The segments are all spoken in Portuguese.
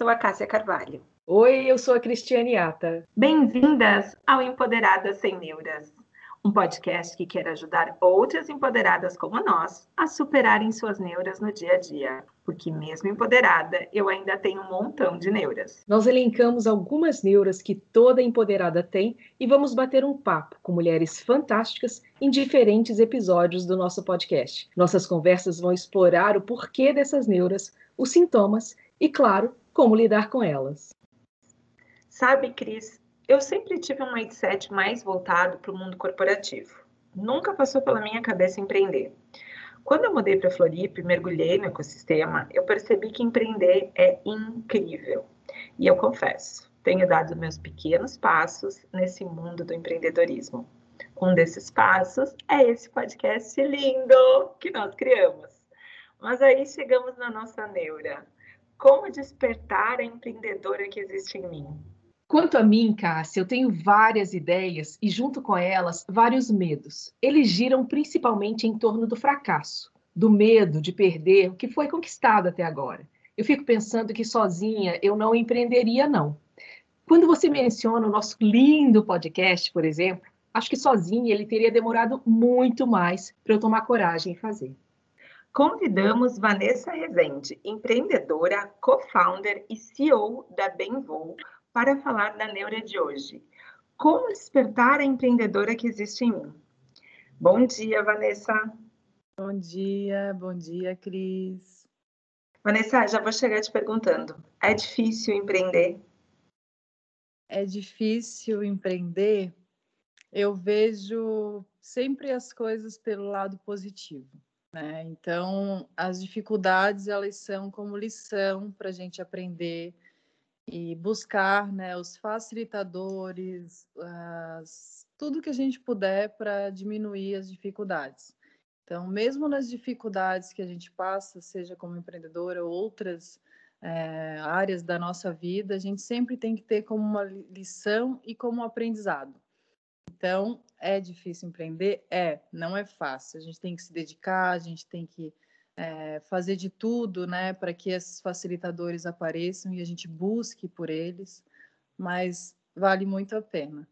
sou a Cássia Carvalho. Oi, eu sou a Cristiane Ata. Bem-vindas ao Empoderadas Sem Neuras, um podcast que quer ajudar outras empoderadas como nós a superarem suas neuras no dia a dia. Porque, mesmo empoderada, eu ainda tenho um montão de neuras. Nós elencamos algumas neuras que toda empoderada tem e vamos bater um papo com mulheres fantásticas em diferentes episódios do nosso podcast. Nossas conversas vão explorar o porquê dessas neuras, os sintomas e, claro, como lidar com elas. Sabe, Cris, eu sempre tive um mindset mais voltado para o mundo corporativo. Nunca passou pela minha cabeça empreender. Quando eu mudei para Floripa e mergulhei no ecossistema, eu percebi que empreender é incrível. E eu confesso, tenho dado meus pequenos passos nesse mundo do empreendedorismo. Um desses passos é esse podcast lindo que nós criamos. Mas aí chegamos na nossa neura. Como despertar a empreendedora que existe em mim? Quanto a mim, Cássia, eu tenho várias ideias e, junto com elas, vários medos. Eles giram principalmente em torno do fracasso, do medo de perder o que foi conquistado até agora. Eu fico pensando que sozinha eu não empreenderia, não. Quando você menciona o nosso lindo podcast, por exemplo, acho que sozinha ele teria demorado muito mais para eu tomar coragem e fazer. Convidamos Vanessa Rezende, empreendedora, co-founder e CEO da Benvol, para falar da neura de hoje. Como despertar a empreendedora que existe em mim? Bom dia, Vanessa. Bom dia, bom dia, Cris. Vanessa, já vou chegar te perguntando: é difícil empreender? É difícil empreender. Eu vejo sempre as coisas pelo lado positivo. Né? Então, as dificuldades elas são como lição para a gente aprender e buscar né, os facilitadores, as, tudo que a gente puder para diminuir as dificuldades. Então, mesmo nas dificuldades que a gente passa, seja como empreendedora ou outras é, áreas da nossa vida, a gente sempre tem que ter como uma lição e como um aprendizado. Então, é difícil empreender? É, não é fácil. A gente tem que se dedicar, a gente tem que é, fazer de tudo né, para que esses facilitadores apareçam e a gente busque por eles, mas vale muito a pena.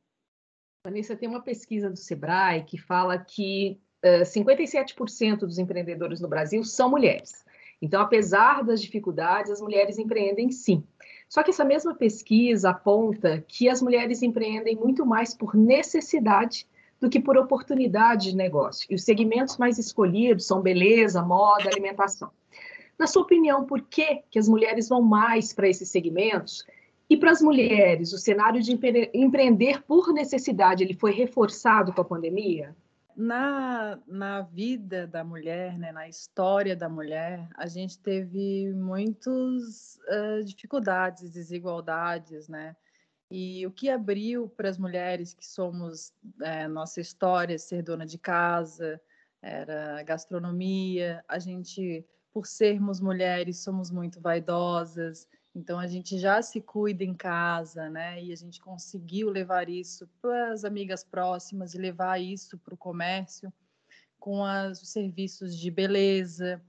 Vanessa, tem uma pesquisa do Sebrae que fala que uh, 57% dos empreendedores no Brasil são mulheres. Então, apesar das dificuldades, as mulheres empreendem sim. Só que essa mesma pesquisa aponta que as mulheres empreendem muito mais por necessidade do que por oportunidade de negócio. E os segmentos mais escolhidos são beleza, moda, alimentação. Na sua opinião, por que, que as mulheres vão mais para esses segmentos? E para as mulheres, o cenário de empreender por necessidade ele foi reforçado com a pandemia? Na, na vida da mulher, né, na história da mulher, a gente teve muitas uh, dificuldades, desigualdades, né? E o que abriu para as mulheres que somos, é, nossa história, ser dona de casa, era gastronomia. A gente, por sermos mulheres, somos muito vaidosas, então a gente já se cuida em casa, né? E a gente conseguiu levar isso para as amigas próximas e levar isso para o comércio com as, os serviços de beleza.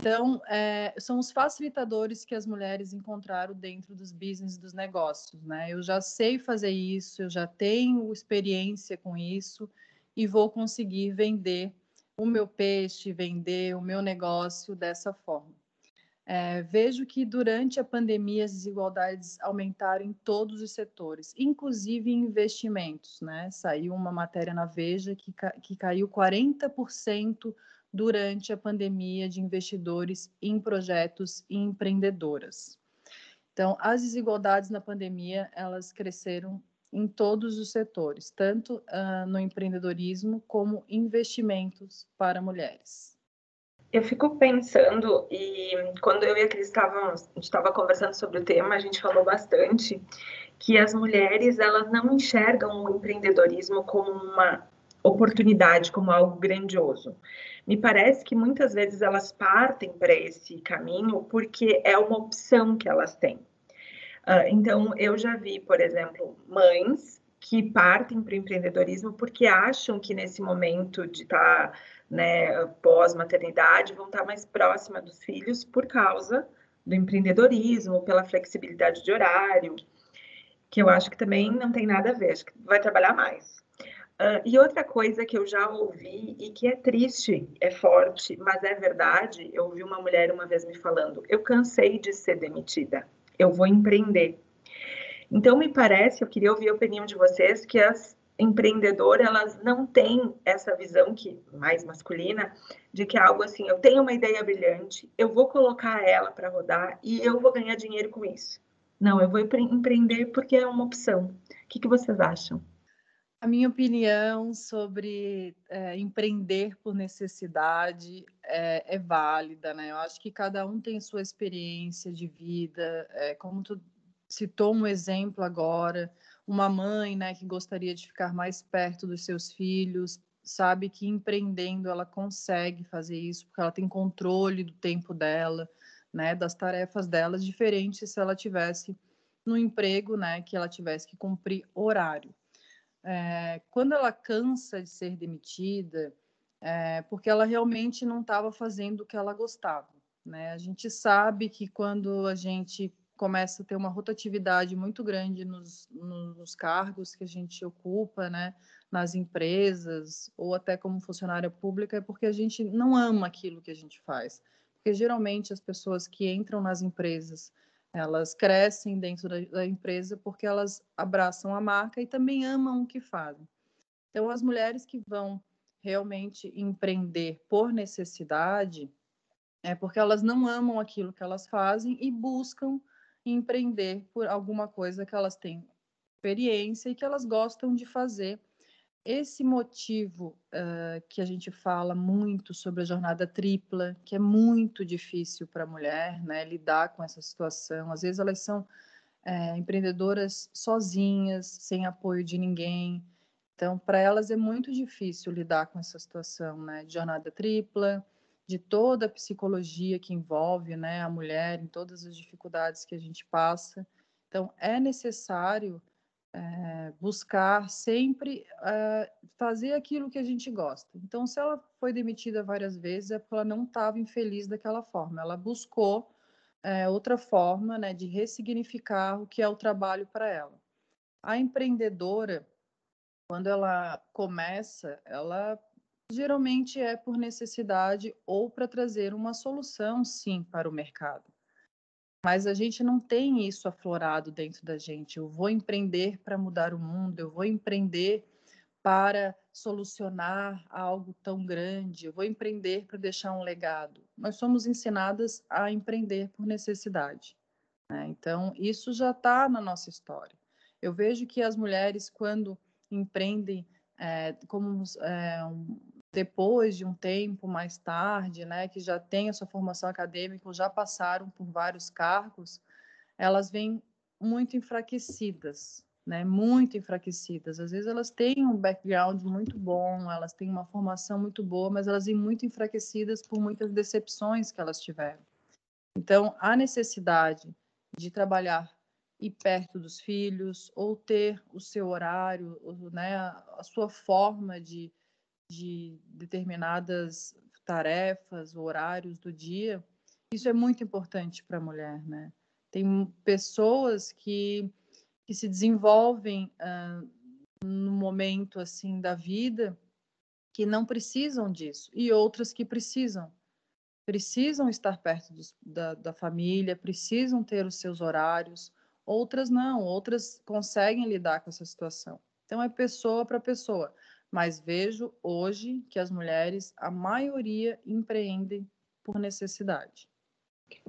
Então, é, são os facilitadores que as mulheres encontraram dentro dos business dos negócios, né? Eu já sei fazer isso, eu já tenho experiência com isso e vou conseguir vender o meu peixe, vender o meu negócio dessa forma. É, vejo que durante a pandemia as desigualdades aumentaram em todos os setores, inclusive em investimentos, né? Saiu uma matéria na Veja que, que caiu 40% durante a pandemia de investidores em projetos e empreendedoras. Então, as desigualdades na pandemia, elas cresceram em todos os setores, tanto uh, no empreendedorismo como investimentos para mulheres. Eu fico pensando, e quando eu e a Cris estávamos, a gente estava conversando sobre o tema, a gente falou bastante que as mulheres, elas não enxergam o empreendedorismo como uma oportunidade, como algo grandioso. Me parece que muitas vezes elas partem para esse caminho porque é uma opção que elas têm. Uh, então, eu já vi, por exemplo, mães que partem para o empreendedorismo porque acham que nesse momento de estar tá, né, pós-maternidade vão estar tá mais próxima dos filhos por causa do empreendedorismo, pela flexibilidade de horário, que eu acho que também não tem nada a ver, acho que vai trabalhar mais. Uh, e outra coisa que eu já ouvi e que é triste, é forte, mas é verdade, eu ouvi uma mulher uma vez me falando: eu cansei de ser demitida, eu vou empreender. Então, me parece, eu queria ouvir a opinião de vocês, que as empreendedoras, elas não têm essa visão que mais masculina, de que é algo assim, eu tenho uma ideia brilhante, eu vou colocar ela para rodar e eu vou ganhar dinheiro com isso. Não, eu vou empreender porque é uma opção. O que, que vocês acham? A minha opinião sobre é, empreender por necessidade é, é, válida, né? Eu acho que cada um tem sua experiência de vida, é, como tu citou um exemplo agora, uma mãe, né, que gostaria de ficar mais perto dos seus filhos, sabe que empreendendo ela consegue fazer isso, porque ela tem controle do tempo dela, né, das tarefas dela, diferente se ela tivesse no emprego, né, que ela tivesse que cumprir horário é, quando ela cansa de ser demitida, é porque ela realmente não estava fazendo o que ela gostava. Né? A gente sabe que quando a gente começa a ter uma rotatividade muito grande nos, nos cargos que a gente ocupa, né, nas empresas ou até como funcionária pública, é porque a gente não ama aquilo que a gente faz. Porque geralmente as pessoas que entram nas empresas elas crescem dentro da, da, empresa porque elas abraçam a marca e também amam o que fazem. Então, as mulheres que vão realmente empreender por necessidade é porque elas não amam aquilo que elas fazem e buscam empreender por alguma coisa que elas têm experiência e que elas gostam de fazer esse motivo uh, que a gente fala muito sobre a jornada tripla, que é muito difícil para a mulher né, lidar com essa situação. Às vezes elas são é, empreendedoras sozinhas, sem apoio de ninguém. Então, para elas é muito difícil lidar com essa situação né, de jornada tripla, de toda a psicologia que envolve né, a mulher, em todas as dificuldades que a gente passa. Então, é necessário é, buscar sempre é, fazer aquilo que a gente gosta. Então, se ela foi demitida várias vezes, é porque ela não estava infeliz daquela forma. Ela buscou é, outra forma né, de ressignificar o que é o trabalho para ela. A empreendedora, quando ela começa, ela geralmente é por necessidade ou para trazer uma solução, sim, para o mercado. Mas a gente não tem isso aflorado dentro da gente. Eu vou empreender para mudar o mundo, eu vou empreender para solucionar algo tão grande, eu vou empreender para deixar um legado. Nós somos ensinadas a empreender por necessidade. Né? Então, isso já está na nossa história. Eu vejo que as mulheres, quando empreendem é, como é, um, depois de um tempo mais tarde, né, que já têm a sua formação acadêmica, já passaram por vários cargos, elas vêm muito enfraquecidas, né, muito enfraquecidas. Às vezes elas têm um background muito bom, elas têm uma formação muito boa, mas elas vêm muito enfraquecidas por muitas decepções que elas tiveram. Então, a necessidade de trabalhar e perto dos filhos ou ter o seu horário, né, a sua forma de de determinadas tarefas, horários do dia, isso é muito importante para a mulher, né? Tem pessoas que, que se desenvolvem uh, no momento assim da vida que não precisam disso e outras que precisam precisam estar perto dos, da, da família, precisam ter os seus horários, outras não, outras conseguem lidar com essa situação. Então é pessoa para pessoa mas vejo hoje que as mulheres, a maioria, empreendem por necessidade.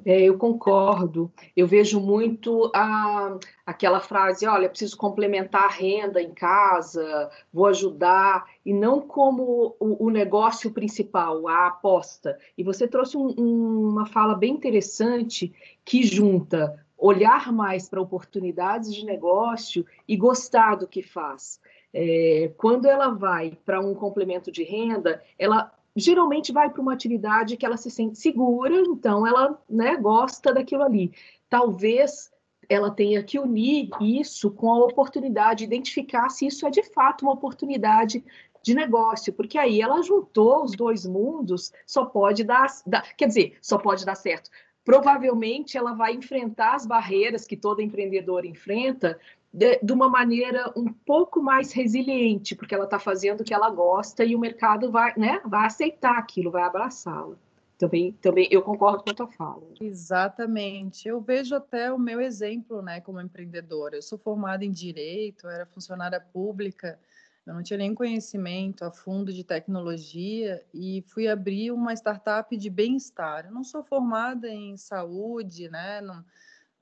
É, eu concordo. Eu vejo muito a, aquela frase: olha, preciso complementar a renda em casa, vou ajudar, e não como o, o negócio principal, a aposta. E você trouxe um, um, uma fala bem interessante que junta olhar mais para oportunidades de negócio e gostar do que faz. É, quando ela vai para um complemento de renda, ela geralmente vai para uma atividade que ela se sente segura, então ela né, gosta daquilo ali. Talvez ela tenha que unir isso com a oportunidade, identificar se isso é de fato uma oportunidade de negócio, porque aí ela juntou os dois mundos, só pode dar, dar quer dizer, só pode dar certo provavelmente ela vai enfrentar as barreiras que todo empreendedor enfrenta de, de uma maneira um pouco mais resiliente, porque ela está fazendo o que ela gosta e o mercado vai, né, vai aceitar aquilo, vai abraçá-la. Também, também eu concordo com a tua fala. Exatamente. Eu vejo até o meu exemplo, né, como empreendedora. Eu sou formada em direito, era funcionária pública, eu não tinha nem conhecimento a fundo de tecnologia e fui abrir uma startup de bem-estar. Eu não sou formada em saúde, né? Não,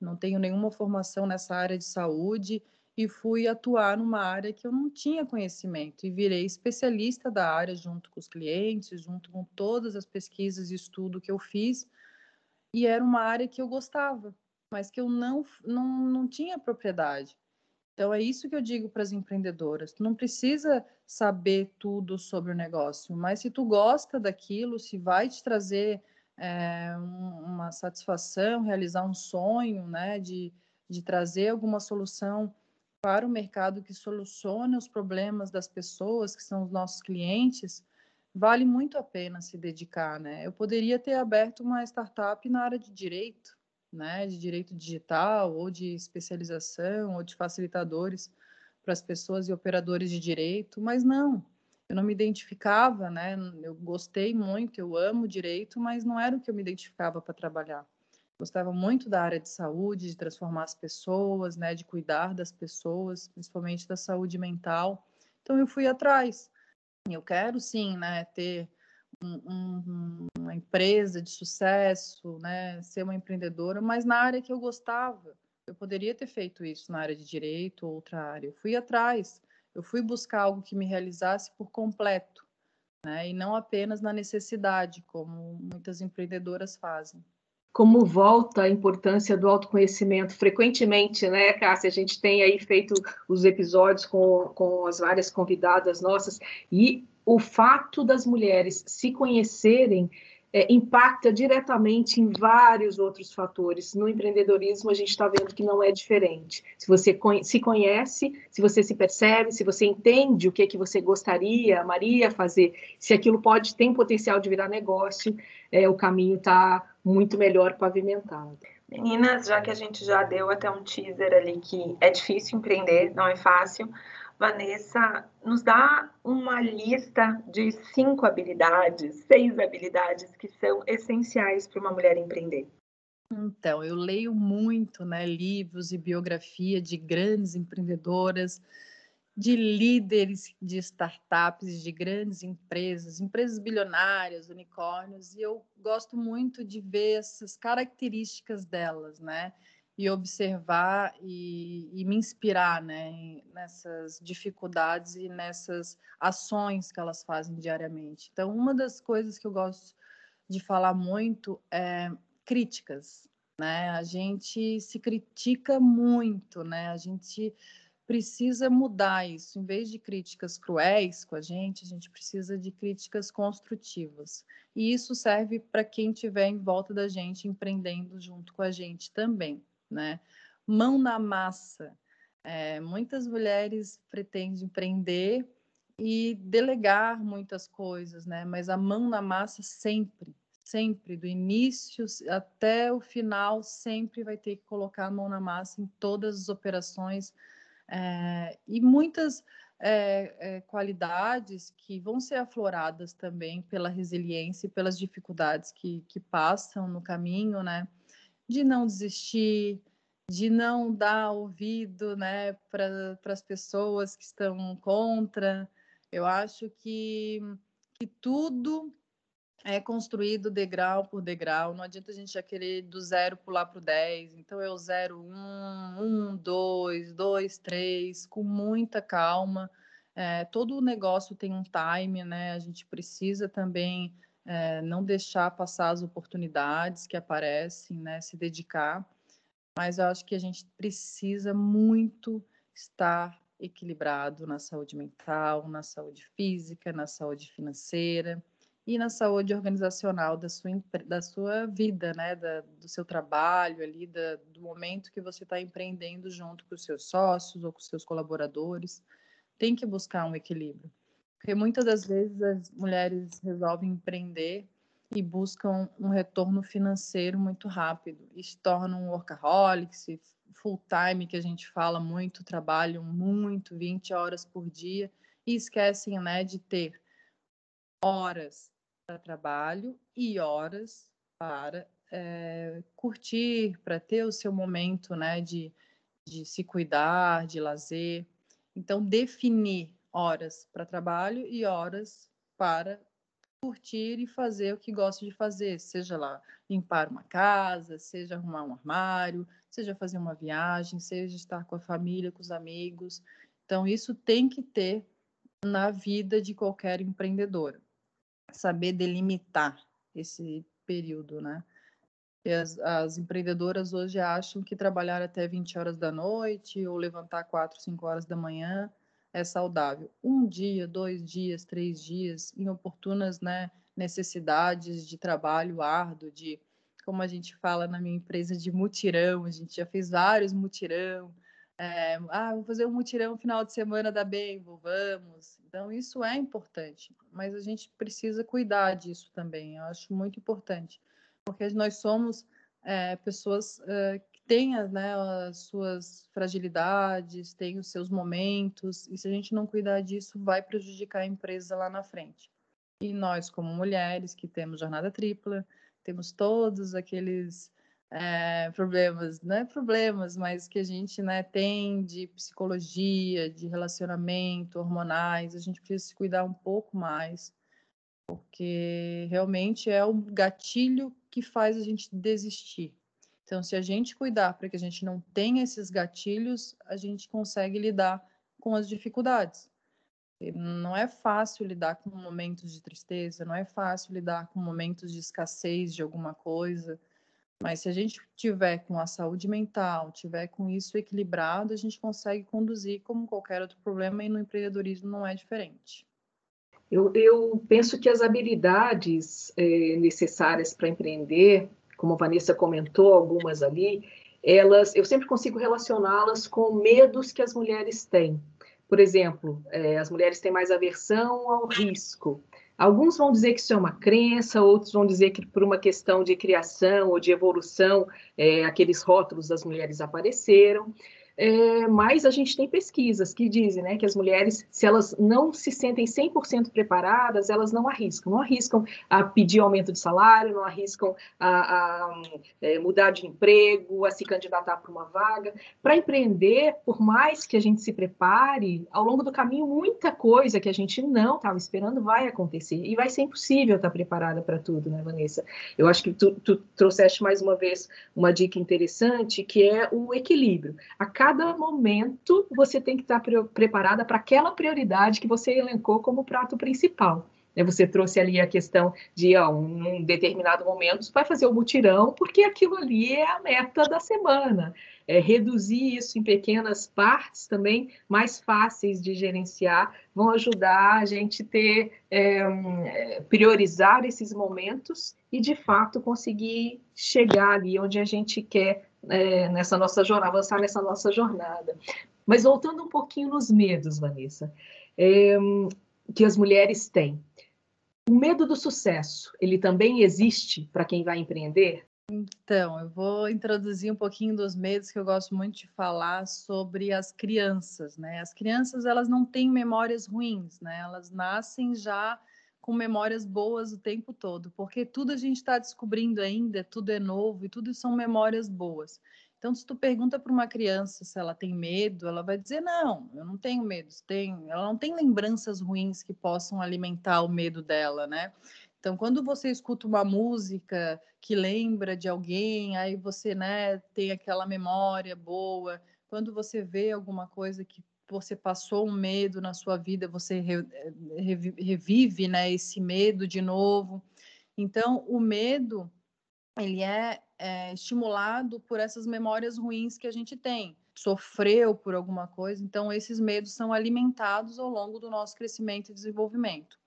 não tenho nenhuma formação nessa área de saúde e fui atuar numa área que eu não tinha conhecimento e virei especialista da área junto com os clientes, junto com todas as pesquisas e estudo que eu fiz. E era uma área que eu gostava, mas que eu não, não, não tinha propriedade. Então, é isso que eu digo para as empreendedoras. Tu não precisa saber tudo sobre o negócio, mas se tu gosta daquilo, se vai te trazer é, uma satisfação, realizar um sonho, né, de, de trazer alguma solução para o mercado que solucione os problemas das pessoas, que são os nossos clientes, vale muito a pena se dedicar, né? Eu poderia ter aberto uma startup na área de direito, né, de direito digital ou de especialização ou de facilitadores para as pessoas e operadores de direito, mas não, eu não me identificava, né? Eu gostei muito, eu amo direito, mas não era o que eu me identificava para trabalhar. Gostava muito da área de saúde, de transformar as pessoas, né? De cuidar das pessoas, principalmente da saúde mental. Então eu fui atrás. Eu quero sim, né? Ter um, um, uma empresa de sucesso, né? Ser uma empreendedora, mas na área que eu gostava. Eu poderia ter feito isso na área de direito ou outra área. Eu fui atrás eu fui buscar algo que me realizasse por completo, né? E não apenas na necessidade, como muitas empreendedoras fazem. Como volta a importância do autoconhecimento? Frequentemente, né, Cássia, a gente tem aí feito os episódios com, com as várias convidadas nossas, e o fato das mulheres se conhecerem é, impacta diretamente em vários outros fatores. No empreendedorismo, a gente está vendo que não é diferente. Se você se conhece, se você se percebe, se você entende o que, é que você gostaria, Maria, fazer, se aquilo pode tem potencial de virar negócio, é, o caminho está muito melhor pavimentado. Meninas, já que a gente já deu até um teaser ali que é difícil empreender, não é fácil, Vanessa, nos dá uma lista de cinco habilidades, seis habilidades que são essenciais para uma mulher empreender. Então, eu leio muito, né, livros e biografia de grandes empreendedoras, de líderes de startups, de grandes empresas, empresas bilionárias, unicórnios, e eu gosto muito de ver essas características delas, né? E observar e, e, me inspirar né, nessas dificuldades e nessas ações que elas fazem diariamente. Então, uma das coisas que eu gosto de falar muito é críticas. Né? A gente se critica muito, né? a gente precisa mudar isso. Em vez de críticas cruéis com a gente, a gente precisa de críticas construtivas. E isso serve para quem estiver em volta da gente, empreendendo junto com a gente também né? Mão na massa. É, muitas mulheres pretendem empreender e delegar muitas coisas, né? Mas a mão na massa sempre, sempre, do início até o final, sempre vai ter que colocar a mão na massa em todas as operações é, e muitas é, é, qualidades que vão ser afloradas também pela resiliência e pelas dificuldades que, que passam no caminho, né? De não desistir, de não dar ouvido né, para as pessoas que estão contra. Eu acho que, que tudo é construído degrau por degrau. Não adianta a gente já querer do zero pular para o 10. Então é o zero, um, um, dois, dois, três, com muita calma. É, todo o negócio tem um time, né? A gente precisa também é, não deixar passar as oportunidades que aparecem, né, se dedicar. Mas eu acho que a gente precisa muito estar equilibrado na saúde mental, na saúde física, na saúde financeira e na saúde organizacional da sua, da sua vida, né, da, do seu trabalho ali, da, do momento que você está empreendendo junto com os seus sócios ou com os seus colaboradores. Tem que buscar um equilíbrio. Porque muitas das vezes as mulheres resolvem empreender e buscam um retorno financeiro muito rápido e se tornam workaholics, full time, que a gente fala muito, trabalham muito, 20 horas por dia, e esquecem né, de ter horas para trabalho e horas para é, curtir, para ter o seu momento né, de, de se cuidar, de lazer. Então, definir horas para trabalho e horas para curtir e fazer o que gosta de fazer, seja lá limpar uma casa, seja arrumar um armário, seja fazer uma viagem, seja estar com a família, com os amigos. Então, isso tem que ter na vida de qualquer empreendedora. Saber delimitar esse período, né? As, as, empreendedoras hoje acham que trabalhar até 20 horas da noite ou levantar 4, 5 horas da manhã é saudável. Um dia, dois dias, três dias, em oportunas né, necessidades de trabalho árduo, de, como a gente fala na minha empresa, de mutirão, a gente já fez vários mutirão. É, ah, vou fazer um mutirão final de semana da Bembo, vamos. Então, isso é importante, mas a gente precisa cuidar disso também, eu acho muito importante, porque nós somos é, pessoas é, tem né, as suas fragilidades, tem os seus momentos, e se a gente não cuidar disso, vai prejudicar a empresa lá na frente. E nós, como mulheres que temos jornada tripla, temos todos aqueles é, problemas, não é problemas, mas que a gente né, tem de psicologia, de relacionamento, hormonais, a gente precisa se cuidar um pouco mais, porque realmente é o gatilho que faz a gente desistir então, se a gente cuidar para que a gente não tenha esses gatilhos, a gente consegue lidar com as dificuldades. Não é fácil lidar com momentos de tristeza, não é fácil lidar com momentos de escassez de alguma coisa, mas se a gente tiver com a saúde mental, tiver com isso equilibrado, a gente consegue conduzir como qualquer outro problema e no empreendedorismo não é diferente. Eu, eu penso que as habilidades é, necessárias para empreender como a Vanessa comentou, algumas ali, elas, eu sempre consigo relacioná-las com medos que as mulheres têm. Por exemplo, é, as mulheres têm mais aversão ao risco. Alguns vão dizer que isso é uma crença, outros vão dizer que por uma questão de criação ou de evolução, é, aqueles rótulos das mulheres apareceram. É, mas a gente tem pesquisas que dizem né, que as mulheres, se elas não se sentem 100% preparadas, elas não arriscam. Não arriscam a pedir aumento de salário, não arriscam a, a, é, mudar de emprego, a se candidatar para uma vaga. Para empreender, por mais que a gente se prepare, ao longo do caminho, muita coisa que a gente não estava esperando vai acontecer. E vai ser impossível estar preparada para tudo, né, Vanessa? Eu acho que tu, tu trouxeste mais uma vez uma dica interessante, que é o equilíbrio. A cada momento você tem que estar pre preparada para aquela prioridade que você elencou como prato principal. Né? Você trouxe ali a questão de, ó, um determinado momento, você vai fazer o mutirão, porque aquilo ali é a meta da semana. É, reduzir isso em pequenas partes também, mais fáceis de gerenciar, vão ajudar a gente ter, é, é priorizar esses momentos e, de fato, conseguir chegar ali onde a gente quer é, nessa nossa jornada, avançar nessa nossa jornada. Mas voltando um pouquinho nos medos, Vanessa, é, que as mulheres têm. O medo do sucesso, ele também existe para quem vai empreender? Então, eu vou introduzir um pouquinho dos medos que eu gosto muito de falar sobre as crianças, né? As crianças, elas não têm memórias ruins, né? Elas nascem já com memórias boas o tempo todo, porque tudo a gente está descobrindo ainda, tudo é novo e tudo são memórias boas. Então, se tu pergunta para uma criança se ela tem medo, ela vai dizer não, eu não tenho medo. Tem, ela não tem lembranças ruins que possam alimentar o medo dela, né? Então, quando você escuta uma música que lembra de alguém, aí você, né, tem aquela memória boa. Quando você vê alguma coisa que você passou um medo na sua vida, você revive, né, esse medo de novo. Então, o medo ele é, é, estimulado por essas memórias ruins que a gente tem. Sofreu por alguma coisa, então esses medos são alimentados ao longo do nosso crescimento e desenvolvimento.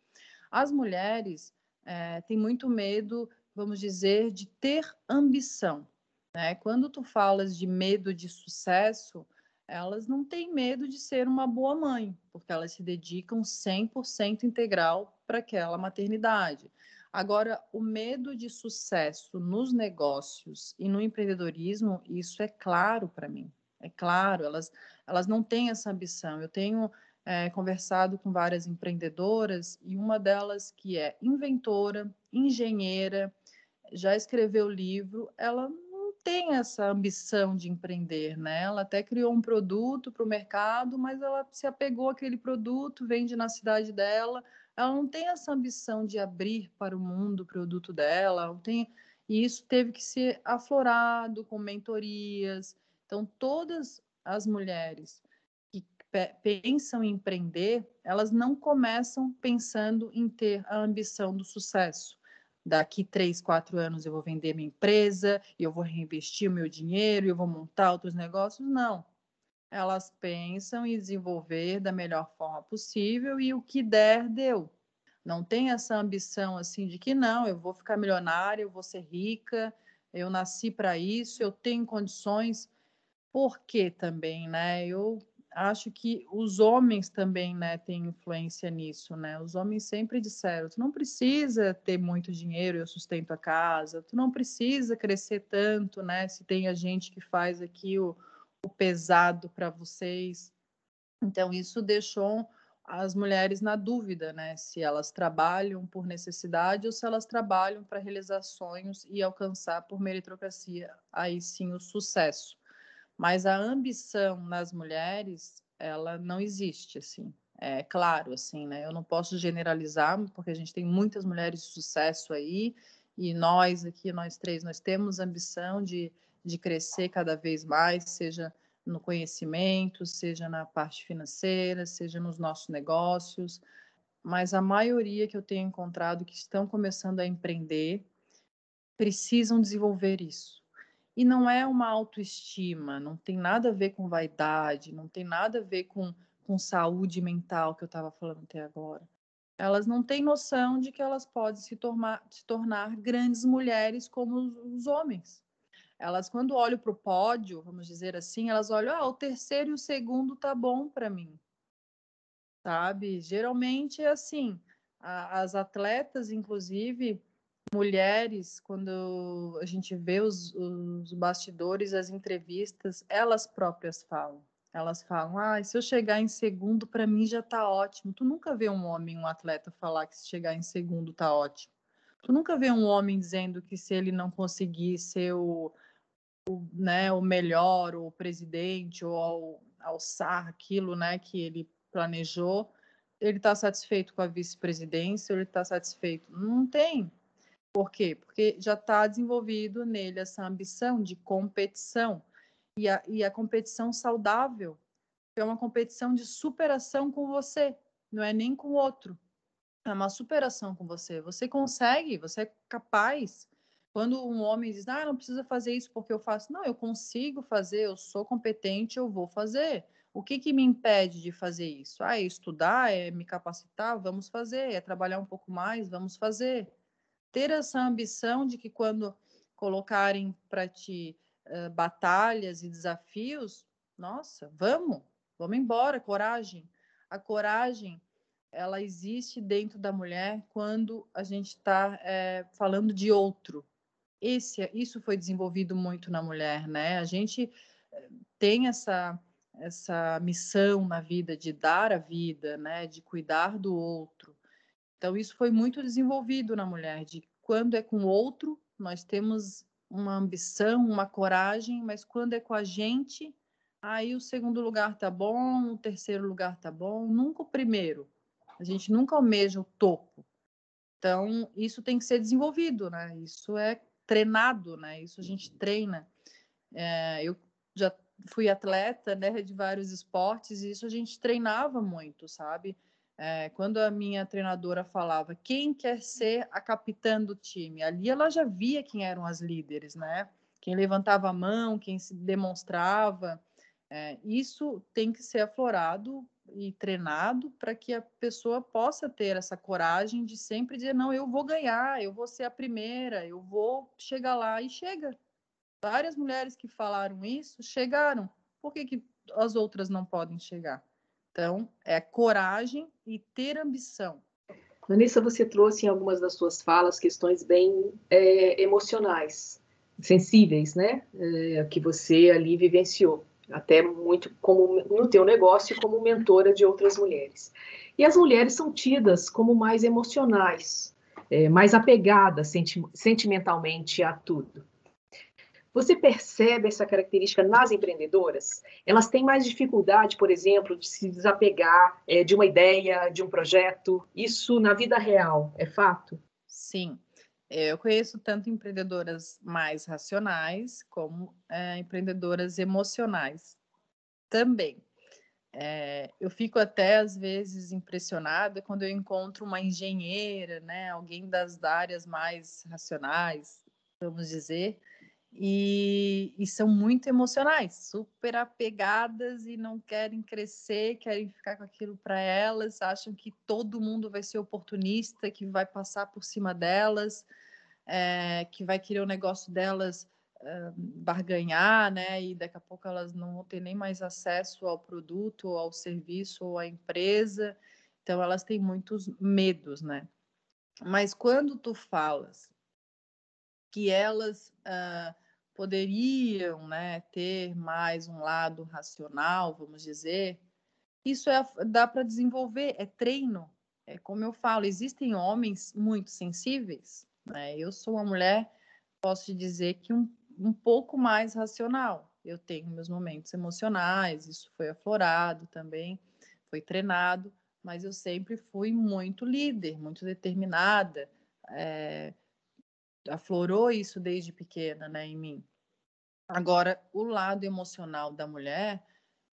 As mulheres é, têm muito medo, vamos dizer, de ter ambição. Né? Quando tu falas de medo de sucesso, elas não têm medo de ser uma boa mãe, porque elas se dedicam 100% integral para aquela maternidade. Agora, o medo de sucesso nos negócios e no empreendedorismo, isso é claro para mim. É claro, elas, elas não têm essa ambição. Eu tenho é, conversado com várias empreendedoras e uma delas que é inventora, engenheira, já escreveu livro, ela tem essa ambição de empreender, né? Ela até criou um produto para o mercado, mas ela se apegou àquele produto, vende na cidade dela, ela não tem essa ambição de abrir para o mundo o produto dela, não tem, e isso teve que ser aflorado com mentorias. Então, todas as mulheres que pensam em empreender, elas não começam pensando em ter a ambição do sucesso. Daqui três, quatro anos eu vou vender minha empresa, eu vou reinvestir o meu dinheiro, eu vou montar outros negócios. Não elas pensam em desenvolver da melhor forma possível e o que der, deu. Não tem essa ambição assim de que não, eu vou ficar milionária, eu vou ser rica, eu nasci para isso, eu tenho condições. Por quê também, né? Eu acho que os homens também, né, têm influência nisso, né? Os homens sempre disseram: tu não precisa ter muito dinheiro, eu sustento a casa, tu não precisa crescer tanto, né? Se tem a gente que faz aqui o o pesado para vocês. Então, isso deixou as mulheres na dúvida, né? Se elas trabalham por necessidade ou se elas trabalham para realizar sonhos e alcançar por meritocracia, aí sim o sucesso. Mas a ambição nas mulheres, ela não existe, assim. É claro, assim, né? Eu não posso generalizar, porque a gente tem muitas mulheres de sucesso aí, e nós aqui, nós três, nós temos ambição de de crescer cada vez mais, seja no conhecimento, seja na parte financeira, seja nos nossos negócios. Mas a maioria que eu tenho encontrado que estão começando a empreender precisam desenvolver isso. E não é uma autoestima, não tem nada a ver com vaidade, não tem nada a ver com, com saúde mental que eu estava falando até agora. Elas não têm noção de que elas podem se tornar, se tornar grandes mulheres como os, os homens elas quando olham para o pódio, vamos dizer assim, elas olham, ah, o terceiro e o segundo tá bom para mim, sabe? Geralmente é assim, a, as atletas, inclusive mulheres, quando a gente vê os, os bastidores, as entrevistas, elas próprias falam. Elas falam, ah, se eu chegar em segundo, para mim já tá ótimo. Tu nunca vê um homem, um atleta, falar que se chegar em segundo tá ótimo. Tu nunca vê um homem dizendo que se ele não conseguir ser o, o, né, o melhor, o presidente, ou ao, alçar aquilo né, que ele planejou, ele está satisfeito com a vice-presidência, ele está satisfeito. Não tem. Por quê? Porque já está desenvolvido nele essa ambição de competição. E a, e a competição saudável é uma competição de superação com você, não é nem com o outro. É uma superação com você. Você consegue, você é capaz quando um homem diz, ah, não precisa fazer isso porque eu faço. Não, eu consigo fazer, eu sou competente, eu vou fazer. O que, que me impede de fazer isso? Ah, é estudar, é me capacitar, vamos fazer. É trabalhar um pouco mais, vamos fazer. Ter essa ambição de que quando colocarem para ti uh, batalhas e desafios, nossa, vamos, vamos embora, coragem. A coragem, ela existe dentro da mulher quando a gente está é, eh, falando de outro, esse, isso foi desenvolvido muito na mulher, né? A gente eh, tem essa essa missão na vida de dar a vida, né? De cuidar do outro. Então isso foi muito desenvolvido na mulher, de quando é com o outro, nós temos uma ambição, uma coragem, mas quando é com a gente, aí o segundo lugar tá bom, o terceiro lugar tá bom, nunca o primeiro. A gente nunca almeja o topo. Então, isso tem que ser desenvolvido, né? Isso é treinado, né? Isso a gente treina. É, eu já fui atleta, né, de vários esportes e isso a gente treinava muito, sabe? É, quando a minha treinadora falava quem quer ser a capitã do time, ali ela já via quem eram as líderes, né? Quem levantava a mão, quem se demonstrava. É, isso tem que ser aflorado e treinado para que a pessoa possa ter essa coragem de sempre dizer: não, eu vou ganhar, eu vou ser a primeira, eu vou chegar lá e chega. Várias mulheres que falaram isso chegaram. Por que, que as outras não podem chegar? Então, é coragem e ter ambição. Vanessa, você trouxe em algumas das suas falas questões bem é, emocionais, sensíveis, né? É, que você ali vivenciou, até muito como no teu negócio como mentora de outras mulheres. E as mulheres são tidas como mais emocionais, é, mais apegadas senti sentimentalmente a tudo. Você percebe essa característica nas empreendedoras? Elas têm mais dificuldade, por exemplo, de se desapegar é, de uma ideia, de um projeto? Isso na vida real é fato? Sim. É, eu conheço tanto empreendedoras mais racionais como é, empreendedoras emocionais também. É, eu fico até às vezes impressionada quando eu encontro uma engenheira, né, alguém das áreas mais racionais, vamos dizer, e, e, são muito emocionais, super apegadas e não querem crescer, querem ficar com aquilo para elas, acham que todo mundo vai ser oportunista, que vai passar por cima delas, é, que vai querer o negócio delas uh, barganhar, né? E daqui a pouco elas não vão ter nem mais acesso ao produto, ou ao serviço, ou à empresa. Então elas têm muitos medos, né? Mas quando tu falas que elas uh, poderiam né, ter mais um lado racional, vamos dizer, isso é, dá para desenvolver, é treino. É como eu falo, existem homens muito sensíveis. Né? Eu sou uma mulher, posso te dizer que um, um pouco mais racional. Eu tenho meus momentos emocionais, isso foi aflorado também, foi treinado, mas eu sempre fui muito líder, muito determinada. É, aflorou isso desde pequena, né, em mim. Agora, o lado emocional da mulher,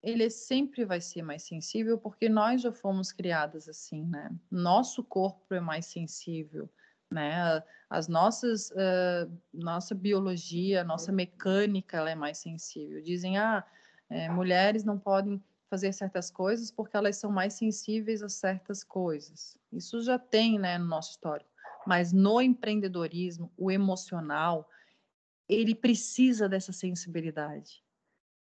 ele sempre vai ser mais sensível porque nós já fomos criadas assim, né? Nosso corpo é mais sensível, né? As nossas, uh, nossa biologia, nossa mecânica, ela é mais sensível. Dizem, ah, é, mulheres não podem fazer certas coisas porque elas são mais sensíveis a certas coisas. Isso já tem, né, no nosso histórico. Mas no empreendedorismo, o emocional, ele precisa dessa sensibilidade.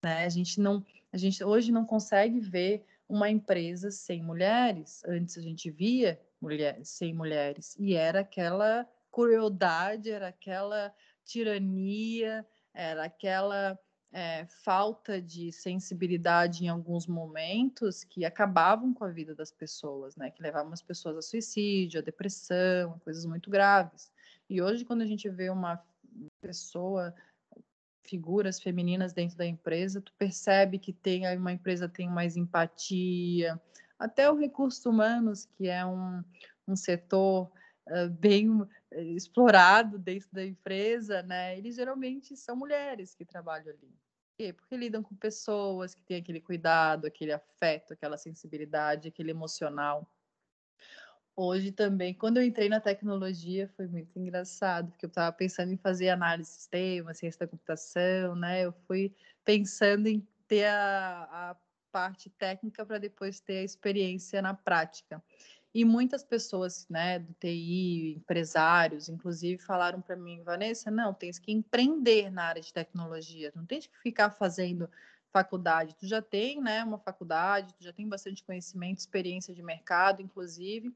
Né? A gente não, a gente hoje não consegue ver uma empresa sem mulheres. Antes a gente via mulheres sem mulheres e era aquela crueldade, era aquela tirania, era aquela é, falta de sensibilidade em alguns momentos que acabavam com a vida das pessoas, né? Que levavam as pessoas a suicídio, a depressão, coisas muito graves. E hoje, quando a gente vê uma pessoa, figuras femininas dentro da empresa, tu percebe que tem uma empresa tem mais empatia, até o recursos humanos, que é um, um setor uh, bem eh, explorado dentro da empresa, né? Eles geralmente são mulheres que trabalham ali. Quê? Porque lidam com pessoas que têm aquele cuidado, aquele afeto, aquela sensibilidade, aquele emocional. Hoje também, quando eu entrei na tecnologia, foi muito engraçado, porque eu estava pensando em fazer análise de sistema, ciência da computação, né? Eu fui pensando em ter a, a parte técnica para depois ter a experiência na prática. E muitas pessoas, né, do TI, empresários, inclusive, falaram para mim, Vanessa, não, tens que empreender na área de tecnologia, não tens que ficar fazendo faculdade. Tu já tem, né, uma faculdade, tu já tem bastante conhecimento, experiência de mercado, inclusive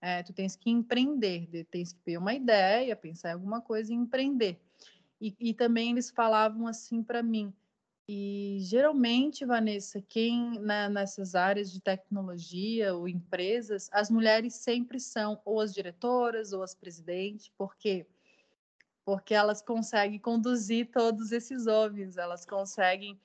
é, tu tens que empreender, tens que ter uma ideia, pensar em alguma coisa e empreender. E, e também eles falavam assim para mim, e geralmente, Vanessa, quem nessas áreas de tecnologia ou empresas, as mulheres sempre são ou as diretoras ou as presidentes, por quê? Porque elas conseguem conduzir todos esses homens, elas conseguem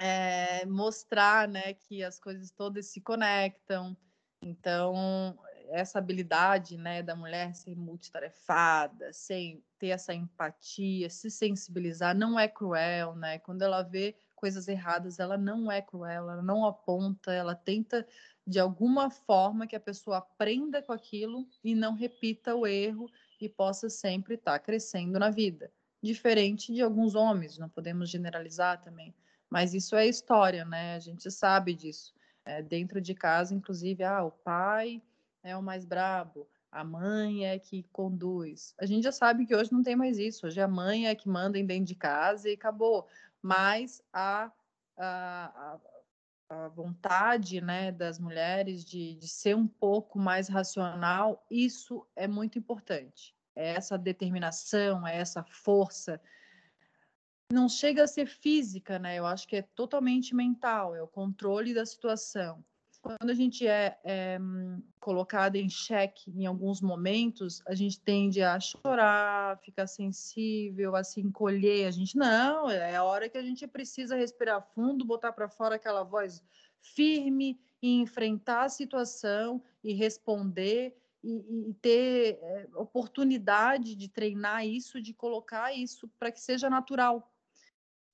é, mostrar né, que as coisas todas se conectam. Então, essa habilidade né, da mulher ser multitarefada, sem ter essa empatia, se sensibilizar, não é cruel, né? Quando ela vê coisas erradas, ela não é cruel, ela não aponta, ela tenta de alguma forma que a pessoa aprenda com aquilo e não repita o erro e possa sempre estar tá crescendo na vida. Diferente de alguns homens, não podemos generalizar também, mas isso é história, né? A gente sabe disso. É, dentro de casa, inclusive, ah, o pai é o mais brabo, a mãe é que conduz. A gente já sabe que hoje não tem mais isso, hoje a mãe é que manda em dentro de casa e acabou. Mas a, a, a vontade né, das mulheres de, de ser um pouco mais racional, isso é muito importante. É essa determinação, é essa força. Não chega a ser física, né? Eu acho que é totalmente mental, é o controle da situação quando a gente é, é colocada em xeque em alguns momentos, a gente tende a chorar, ficar sensível, a se encolher. A gente não, é a hora que a gente precisa respirar fundo, botar para fora aquela voz firme e enfrentar a situação e responder e, e ter é, oportunidade de treinar isso, de colocar isso para que seja natural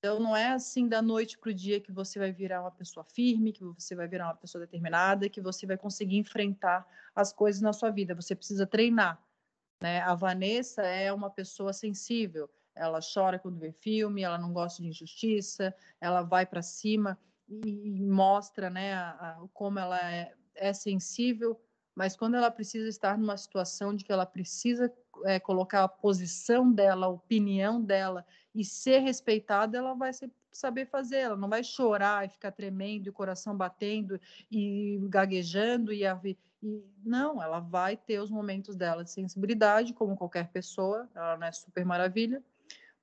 então, não é assim da noite para o dia que você vai virar uma pessoa firme, que você vai virar uma pessoa determinada, que você vai conseguir enfrentar as coisas na sua vida. Você precisa treinar. Né? A Vanessa é uma pessoa sensível. Ela chora quando vê filme, ela não gosta de injustiça, ela vai para cima e, mostra né, a, a, como ela é, é sensível mas quando ela precisa estar numa situação de que ela precisa é, colocar a posição dela, a opinião dela e ser respeitada, ela vai ser, saber fazer. Ela não vai chorar e ficar tremendo, e o coração batendo e gaguejando e, e não, ela vai ter os momentos dela de sensibilidade, como qualquer pessoa. Ela não é super maravilha,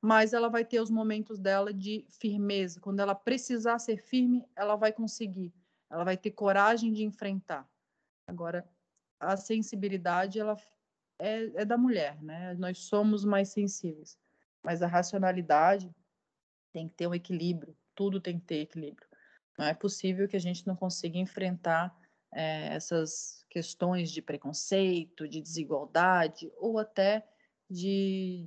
mas ela vai ter os momentos dela de firmeza. Quando ela precisar ser firme, ela vai conseguir. Ela vai ter coragem de enfrentar. Agora, a sensibilidade ela é, é da mulher, né? Nós somos mais sensíveis, mas a racionalidade tem que ter um equilíbrio. Tudo tem que ter equilíbrio. Não é possível que a gente não consiga enfrentar é, essas questões de preconceito, de desigualdade ou até de,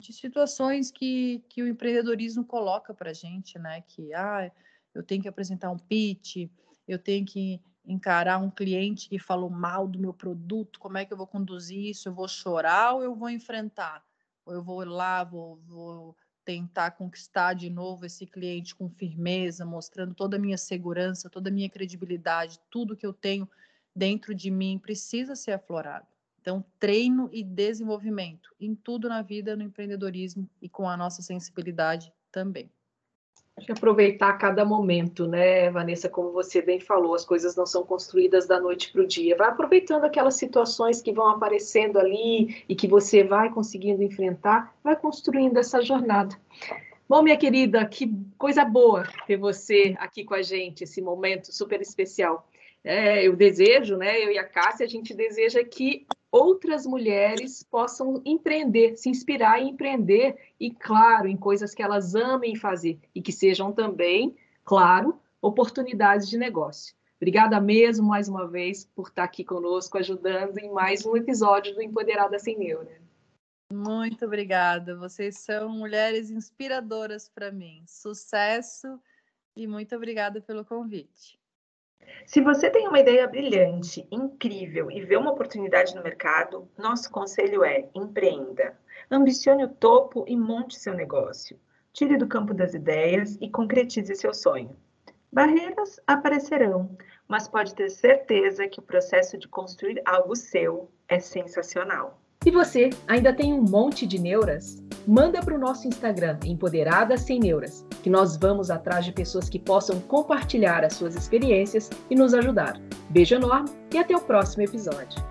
de situações que, que o empreendedorismo coloca para a gente, né? Que ah, eu tenho que apresentar um pitch, eu tenho que encarar um cliente que falou mal do meu produto, como é que eu vou conduzir isso? Eu vou chorar ou eu vou enfrentar? Ou eu vou lá, vou, vou tentar conquistar de novo esse cliente com firmeza, mostrando toda a minha segurança, toda a minha credibilidade, tudo que eu tenho dentro de mim precisa ser aflorado. Então, treino e desenvolvimento em tudo na vida, no empreendedorismo e com a nossa sensibilidade também. Aproveitar cada momento, né, Vanessa? Como você bem falou, as coisas não são construídas da noite para o dia. Vai aproveitando aquelas situações que vão aparecendo ali e que você vai conseguindo enfrentar, vai construindo essa jornada. Bom, minha querida, que coisa boa ter você aqui com a gente, esse momento super especial. É, eu desejo, né, eu e a Cássia, a gente deseja que outras mulheres possam empreender, se inspirar e empreender, e claro, em coisas que elas amem fazer e que sejam também, claro, oportunidades de negócio. Obrigada mesmo mais uma vez por estar aqui conosco, ajudando em mais um episódio do Empoderada Sem Neura. Muito obrigada. Vocês são mulheres inspiradoras para mim. Sucesso e muito obrigada pelo convite. Se você tem uma ideia brilhante, incrível e vê uma oportunidade no mercado, nosso conselho é empreenda. Ambicione o topo e monte seu negócio. Tire do campo das ideias e concretize seu sonho. Barreiras aparecerão, mas pode ter certeza que o processo de construir algo seu é sensacional. E você ainda tem um monte de neuras? Manda para o nosso Instagram, Empoderada Sem Neuras, que nós vamos atrás de pessoas que possam compartilhar as suas experiências e nos ajudar. Beijo enorme e até o próximo episódio.